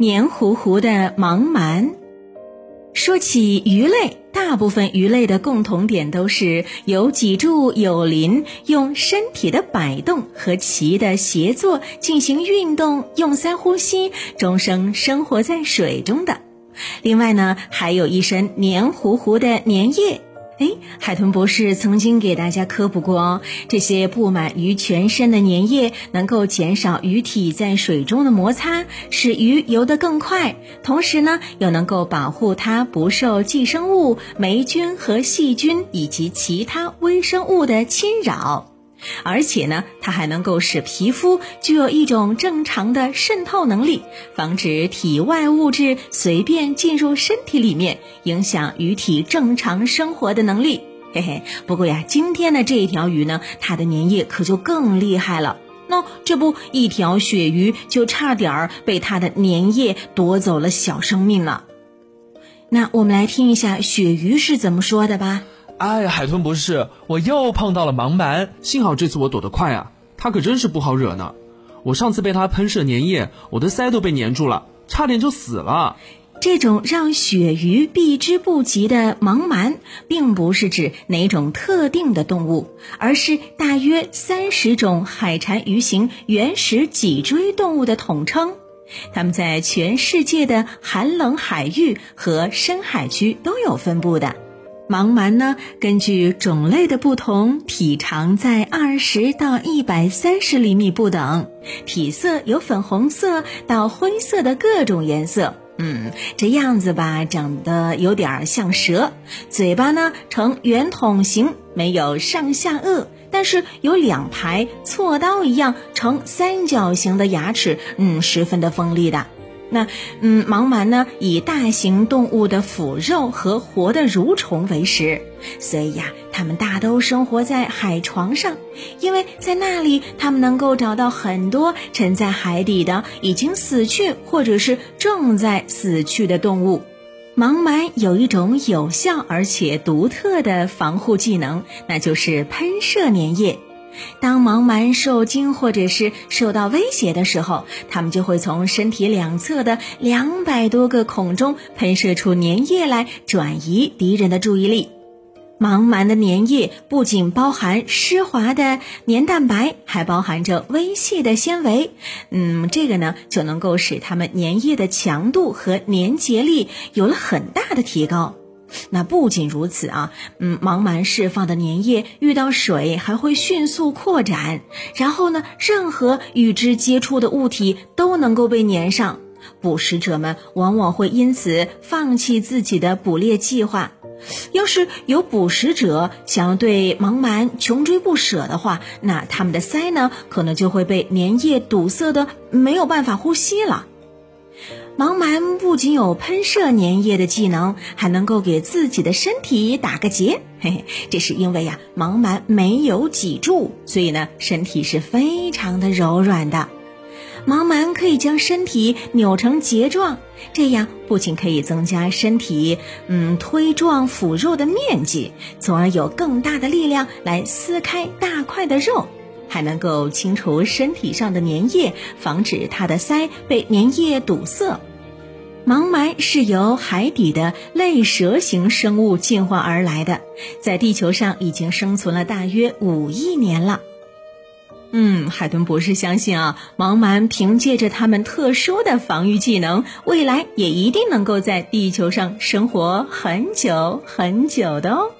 黏糊糊的盲鳗。说起鱼类，大部分鱼类的共同点都是有脊柱、有鳞，用身体的摆动和鳍的协作进行运动，用鳃呼吸，终生生活在水中的。另外呢，还有一身黏糊糊的粘液。哎，海豚博士曾经给大家科普过哦，这些布满鱼全身的粘液能够减少鱼体在水中的摩擦，使鱼游得更快，同时呢，又能够保护它不受寄生物、霉菌和细菌以及其他微生物的侵扰。而且呢，它还能够使皮肤具有一种正常的渗透能力，防止体外物质随便进入身体里面，影响鱼体正常生活的能力。嘿嘿，不过呀，今天的这一条鱼呢，它的粘液可就更厉害了。那这不，一条鳕鱼就差点儿被它的粘液夺走了小生命了。那我们来听一下鳕鱼是怎么说的吧。哎，海豚博士，我又碰到了盲鳗，幸好这次我躲得快啊！它可真是不好惹呢。我上次被它喷射粘液，我的鳃都被粘住了，差点就死了。这种让鳕鱼避之不及的盲鳗，并不是指哪种特定的动物，而是大约三十种海产鱼型原始脊椎动物的统称。它们在全世界的寒冷海域和深海区都有分布的。盲鳗呢，根据种类的不同，体长在二十到一百三十厘米不等，体色有粉红色到灰色的各种颜色。嗯，这样子吧，长得有点像蛇，嘴巴呢呈圆筒形，没有上下颚，但是有两排锉刀一样呈三角形的牙齿，嗯，十分的锋利的。那，嗯，盲鳗呢，以大型动物的腐肉和活的蠕虫为食，所以呀，它们大都生活在海床上，因为在那里，它们能够找到很多沉在海底的已经死去或者是正在死去的动物。盲鳗有一种有效而且独特的防护技能，那就是喷射粘液。当盲鳗受惊或者是受到威胁的时候，它们就会从身体两侧的两百多个孔中喷射出粘液来，转移敌人的注意力。盲鳗的粘液不仅包含湿滑的粘蛋白，还包含着微细的纤维。嗯，这个呢就能够使它们粘液的强度和粘结力有了很大的提高。那不仅如此啊，嗯，盲鳗释放的粘液遇到水还会迅速扩展，然后呢，任何与之接触的物体都能够被粘上。捕食者们往往会因此放弃自己的捕猎计划。要是有捕食者想要对盲鳗穷追不舍的话，那他们的鳃呢，可能就会被粘液堵塞的没有办法呼吸了。盲鳗不仅有喷射粘液的技能，还能够给自己的身体打个结。嘿嘿，这是因为呀，盲鳗没有脊柱，所以呢，身体是非常的柔软的。盲鳗可以将身体扭成结状，这样不仅可以增加身体嗯推撞腐肉的面积，从而有更大的力量来撕开大块的肉。还能够清除身体上的粘液，防止它的鳃被粘液堵塞。盲鳗是由海底的类蛇形生物进化而来的，在地球上已经生存了大约五亿年了。嗯，海豚博士相信啊，盲鳗凭借着它们特殊的防御技能，未来也一定能够在地球上生活很久很久的哦。